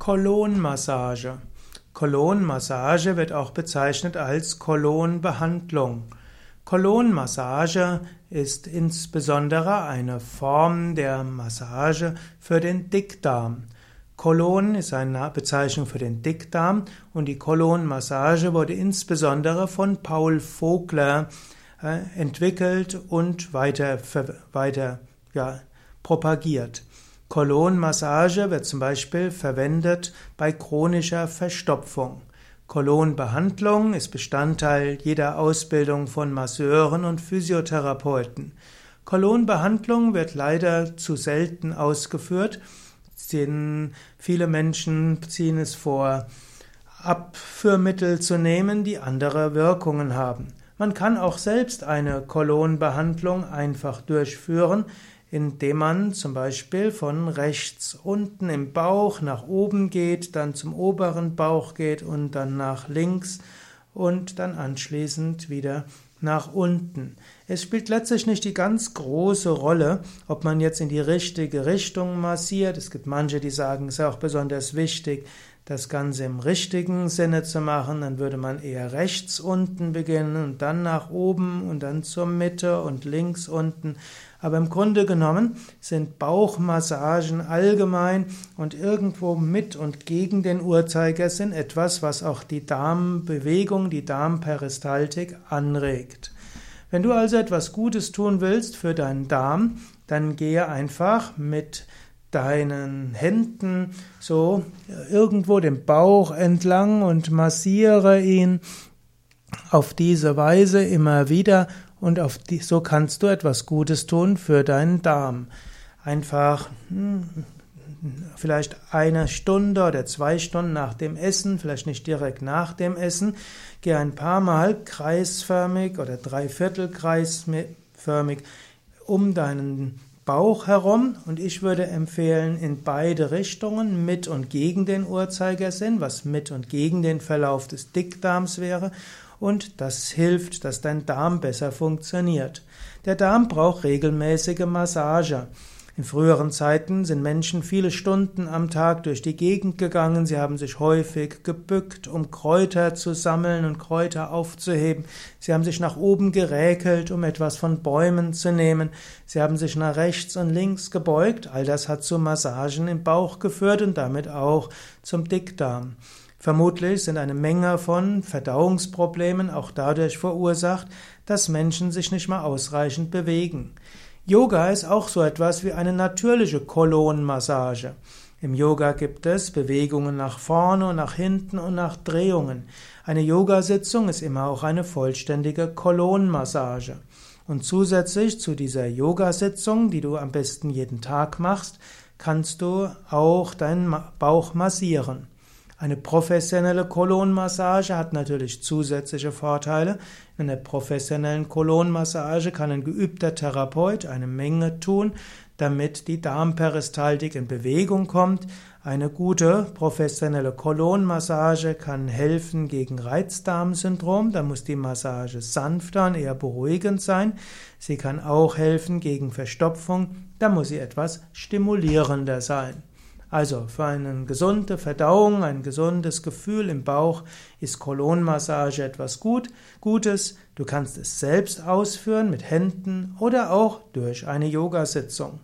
Kolonmassage. Kolonmassage wird auch bezeichnet als Kolonbehandlung. Kolonmassage ist insbesondere eine Form der Massage für den Dickdarm. Kolon ist eine Bezeichnung für den Dickdarm und die Kolonmassage wurde insbesondere von Paul Vogler äh, entwickelt und weiter, weiter ja, propagiert. Kolonmassage wird zum Beispiel verwendet bei chronischer Verstopfung. Kolonbehandlung ist Bestandteil jeder Ausbildung von Masseuren und Physiotherapeuten. Kolonbehandlung wird leider zu selten ausgeführt, denn viele Menschen ziehen es vor, Abführmittel zu nehmen, die andere Wirkungen haben. Man kann auch selbst eine Kolonbehandlung einfach durchführen, indem man zum Beispiel von rechts unten im Bauch nach oben geht, dann zum oberen Bauch geht und dann nach links und dann anschließend wieder nach unten. Es spielt letztlich nicht die ganz große Rolle, ob man jetzt in die richtige Richtung massiert. Es gibt manche, die sagen, es ist auch besonders wichtig, das Ganze im richtigen Sinne zu machen. Dann würde man eher rechts unten beginnen und dann nach oben und dann zur Mitte und links unten. Aber im Grunde genommen sind Bauchmassagen allgemein und irgendwo mit und gegen den Uhrzeigersinn etwas, was auch die Darmbewegung, die Darmperistaltik anregt. Wenn du also etwas Gutes tun willst für deinen Darm, dann gehe einfach mit deinen Händen so irgendwo den Bauch entlang und massiere ihn auf diese Weise immer wieder und auf die, so kannst du etwas Gutes tun für deinen Darm. Einfach hm, vielleicht eine Stunde oder zwei Stunden nach dem Essen, vielleicht nicht direkt nach dem Essen, geh ein paar Mal kreisförmig oder dreiviertelkreisförmig um deinen Bauch herum und ich würde empfehlen in beide Richtungen mit und gegen den Uhrzeigersinn, was mit und gegen den Verlauf des Dickdarms wäre und das hilft, dass dein Darm besser funktioniert. Der Darm braucht regelmäßige Massage. In früheren Zeiten sind Menschen viele Stunden am Tag durch die Gegend gegangen, sie haben sich häufig gebückt, um Kräuter zu sammeln und Kräuter aufzuheben, sie haben sich nach oben geräkelt, um etwas von Bäumen zu nehmen, sie haben sich nach rechts und links gebeugt, all das hat zu Massagen im Bauch geführt und damit auch zum Dickdarm. Vermutlich sind eine Menge von Verdauungsproblemen auch dadurch verursacht, dass Menschen sich nicht mal ausreichend bewegen. Yoga ist auch so etwas wie eine natürliche Kolonmassage. Im Yoga gibt es Bewegungen nach vorne und nach hinten und nach Drehungen. Eine Yogasitzung ist immer auch eine vollständige Kolonmassage. Und zusätzlich zu dieser Yogasitzung, die du am besten jeden Tag machst, kannst du auch deinen Bauch massieren. Eine professionelle Kolonmassage hat natürlich zusätzliche Vorteile. In der professionellen Kolonmassage kann ein geübter Therapeut eine Menge tun, damit die Darmperistaltik in Bewegung kommt. Eine gute professionelle Kolonmassage kann helfen gegen Reizdarmsyndrom. Da muss die Massage sanfter und eher beruhigend sein. Sie kann auch helfen gegen Verstopfung. Da muss sie etwas stimulierender sein. Also für eine gesunde Verdauung, ein gesundes Gefühl im Bauch ist Kolonmassage etwas gut, Gutes. Du kannst es selbst ausführen mit Händen oder auch durch eine Yogasitzung.